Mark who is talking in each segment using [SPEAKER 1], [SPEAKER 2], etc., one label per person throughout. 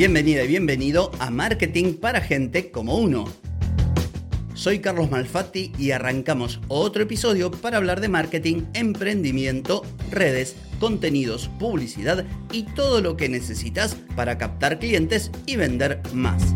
[SPEAKER 1] Bienvenida y bienvenido a Marketing para Gente como Uno. Soy Carlos Malfatti y arrancamos otro episodio para hablar de marketing, emprendimiento, redes, contenidos, publicidad y todo lo que necesitas para captar clientes y vender más.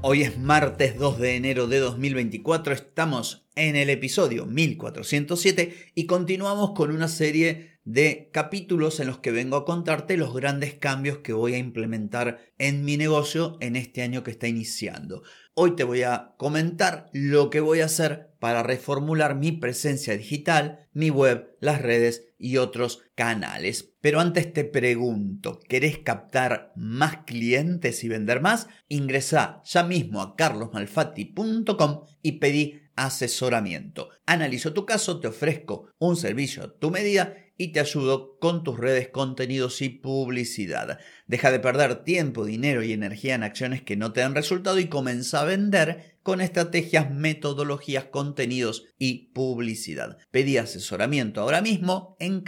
[SPEAKER 1] Hoy es martes 2 de enero de 2024, estamos en el episodio 1407 y continuamos con una serie de capítulos en los que vengo a contarte los grandes cambios que voy a implementar en mi negocio en este año que está iniciando. Hoy te voy a comentar lo que voy a hacer para reformular mi presencia digital, mi web, las redes y otros canales. Pero antes te pregunto, ¿querés captar más clientes y vender más? Ingresa ya mismo a carlosmalfatti.com y pedí asesoramiento. Analizo tu caso, te ofrezco un servicio a tu medida y te ayudo con tus redes, contenidos y publicidad. Deja de perder tiempo, dinero y energía en acciones que no te dan resultado y comienza a vender con estrategias, metodologías, contenidos y publicidad. Pedí asesoramiento ahora mismo en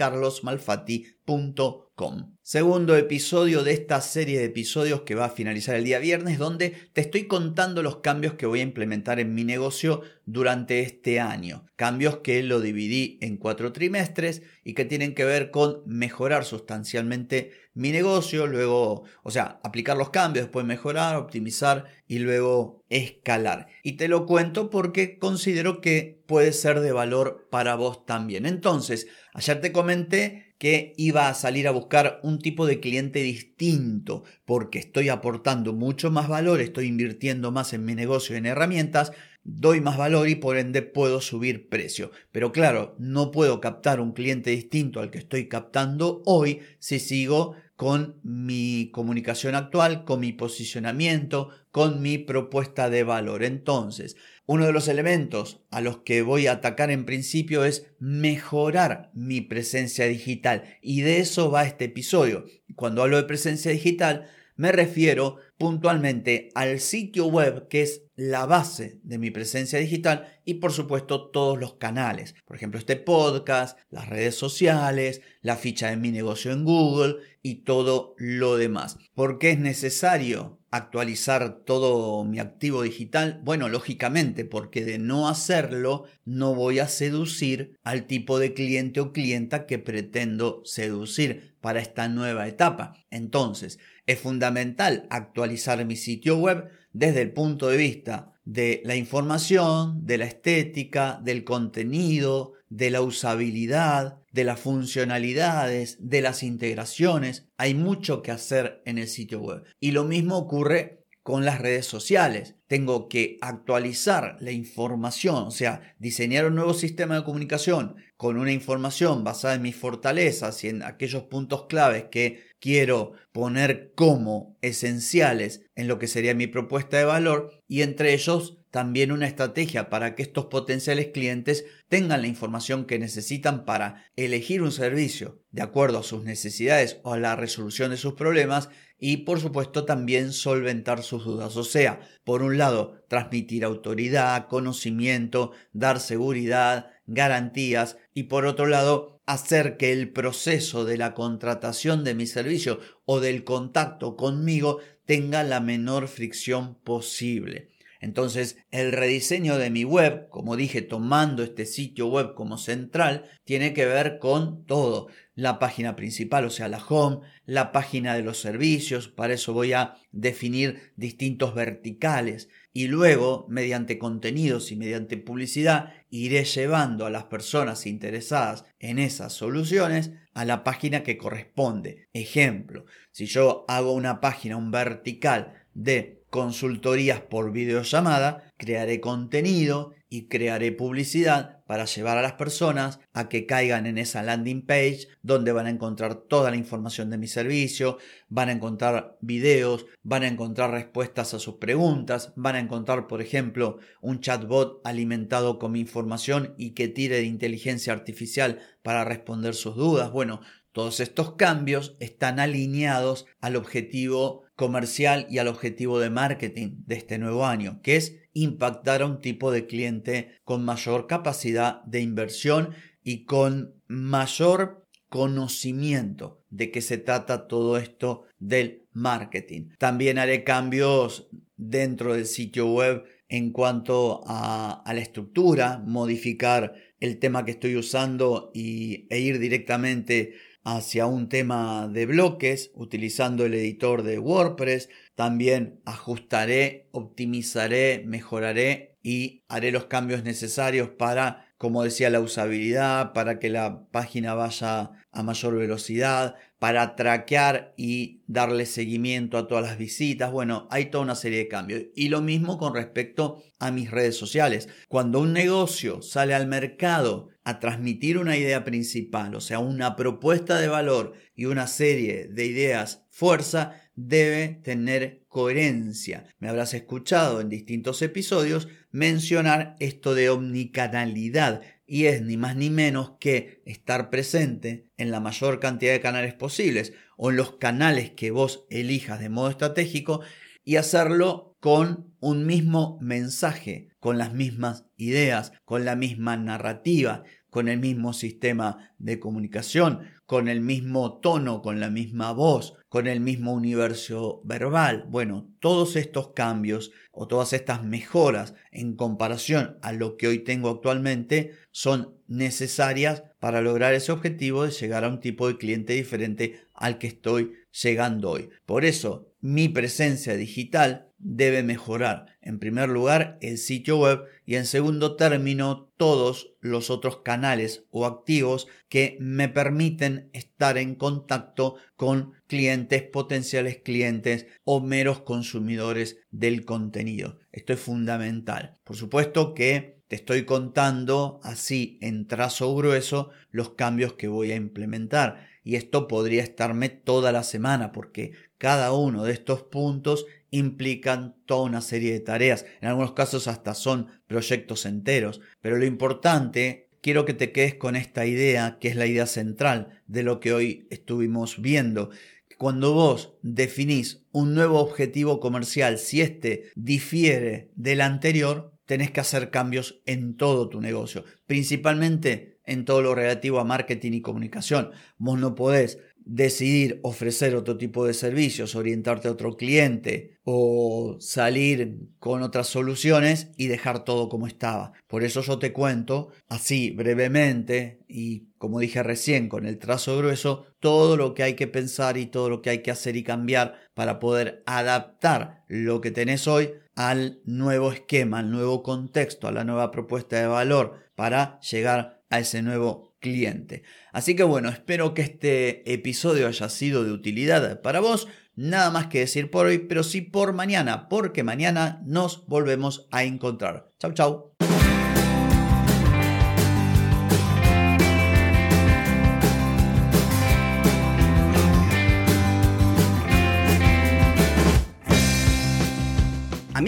[SPEAKER 1] Segundo episodio de esta serie de episodios que va a finalizar el día viernes donde te estoy contando los cambios que voy a implementar en mi negocio durante este año. Cambios que lo dividí en cuatro trimestres y que tienen que ver con mejorar sustancialmente mi negocio, luego, o sea, aplicar los cambios, después mejorar, optimizar y luego escalar. Y te lo cuento porque considero que puede ser de valor para vos también. Entonces, ayer te comenté que iba a salir a buscar un tipo de cliente distinto porque estoy aportando mucho más valor, estoy invirtiendo más en mi negocio en herramientas, doy más valor y por ende puedo subir precio. Pero claro, no puedo captar un cliente distinto al que estoy captando hoy si sigo con mi comunicación actual, con mi posicionamiento, con mi propuesta de valor. Entonces, uno de los elementos a los que voy a atacar en principio es mejorar mi presencia digital y de eso va este episodio. Cuando hablo de presencia digital, me refiero puntualmente al sitio web que es la base de mi presencia digital y por supuesto todos los canales. Por ejemplo, este podcast, las redes sociales, la ficha de mi negocio en Google y todo lo demás. ¿Por qué es necesario actualizar todo mi activo digital? Bueno, lógicamente, porque de no hacerlo no voy a seducir al tipo de cliente o clienta que pretendo seducir para esta nueva etapa. Entonces, es fundamental actualizar mi sitio web desde el punto de vista de la información, de la estética, del contenido, de la usabilidad, de las funcionalidades, de las integraciones. Hay mucho que hacer en el sitio web. Y lo mismo ocurre con las redes sociales. Tengo que actualizar la información, o sea, diseñar un nuevo sistema de comunicación con una información basada en mis fortalezas y en aquellos puntos claves que quiero poner como esenciales en lo que sería mi propuesta de valor y entre ellos también una estrategia para que estos potenciales clientes tengan la información que necesitan para elegir un servicio de acuerdo a sus necesidades o a la resolución de sus problemas y por supuesto también solventar sus dudas. O sea, por un lado, transmitir autoridad, conocimiento, dar seguridad, garantías y por otro lado, hacer que el proceso de la contratación de mi servicio o del contacto conmigo tenga la menor fricción posible. Entonces, el rediseño de mi web, como dije, tomando este sitio web como central, tiene que ver con todo. La página principal, o sea, la home, la página de los servicios, para eso voy a definir distintos verticales y luego, mediante contenidos y mediante publicidad, iré llevando a las personas interesadas en esas soluciones a la página que corresponde. Ejemplo, si yo hago una página, un vertical de consultorías por videollamada, crearé contenido y crearé publicidad para llevar a las personas a que caigan en esa landing page donde van a encontrar toda la información de mi servicio, van a encontrar videos, van a encontrar respuestas a sus preguntas, van a encontrar, por ejemplo, un chatbot alimentado con mi información y que tire de inteligencia artificial para responder sus dudas. Bueno, todos estos cambios están alineados al objetivo comercial y al objetivo de marketing de este nuevo año, que es impactar a un tipo de cliente con mayor capacidad de inversión y con mayor conocimiento de qué se trata todo esto del marketing. También haré cambios dentro del sitio web en cuanto a, la estructura, modificar el tema que estoy usando y, e ir directamente hacia un tema de bloques utilizando el editor de WordPress. También ajustaré, optimizaré, mejoraré y haré los cambios necesarios para, como decía, la usabilidad, para que la página vaya a mayor velocidad, para traquear y darle seguimiento a todas las visitas. Bueno, hay toda una serie de cambios. Y lo mismo con respecto a mis redes sociales. Cuando un negocio sale al mercado a transmitir una idea principal, o sea, una propuesta de valor y una serie de ideas fuerza, debe tener coherencia. Me habrás escuchado en distintos episodios mencionar esto de omnicanalidad y es ni más ni menos que estar presente en la mayor cantidad de canales posibles o en los canales que vos elijas de modo estratégico y hacerlo con un mismo mensaje, con las mismas ideas, con la misma narrativa, con el mismo sistema de comunicación, con el mismo tono, con la misma voz, con el mismo universo verbal. Bueno, todos estos cambios o todas estas mejoras en comparación a lo que hoy tengo actualmente son necesarias para lograr ese objetivo de llegar a un tipo de cliente diferente al que estoy llegando hoy. Por eso, mi presencia digital debe mejorar. En primer lugar, el sitio web y en segundo término, todos los otros canales o activos que me permiten estar en contacto con clientes, potenciales clientes o meros consumidores del contenido. Esto es fundamental. Por supuesto que te estoy contando así en trazo grueso los cambios que voy a implementar y esto podría estarme toda la semana porque cada uno de estos puntos implican toda una serie de tareas. En algunos casos hasta son proyectos enteros. Pero lo importante, quiero que te quedes con esta idea, que es la idea central de lo que hoy estuvimos viendo. Cuando vos definís un nuevo objetivo comercial, si éste difiere del anterior, tenés que hacer cambios en todo tu negocio, principalmente en todo lo relativo a marketing y comunicación. Vos no podés decidir ofrecer otro tipo de servicios, orientarte a otro cliente o salir con otras soluciones y dejar todo como estaba. Por eso yo te cuento así brevemente y como dije recién con el trazo grueso todo lo que hay que pensar y todo lo que hay que hacer y cambiar para poder adaptar lo que tenés hoy al nuevo esquema, al nuevo contexto, a la nueva propuesta de valor para llegar a ese nuevo cliente. Así que bueno, espero que este episodio haya sido de utilidad para vos. Nada más que decir por hoy, pero sí por mañana, porque mañana nos volvemos a encontrar. Chau, chau.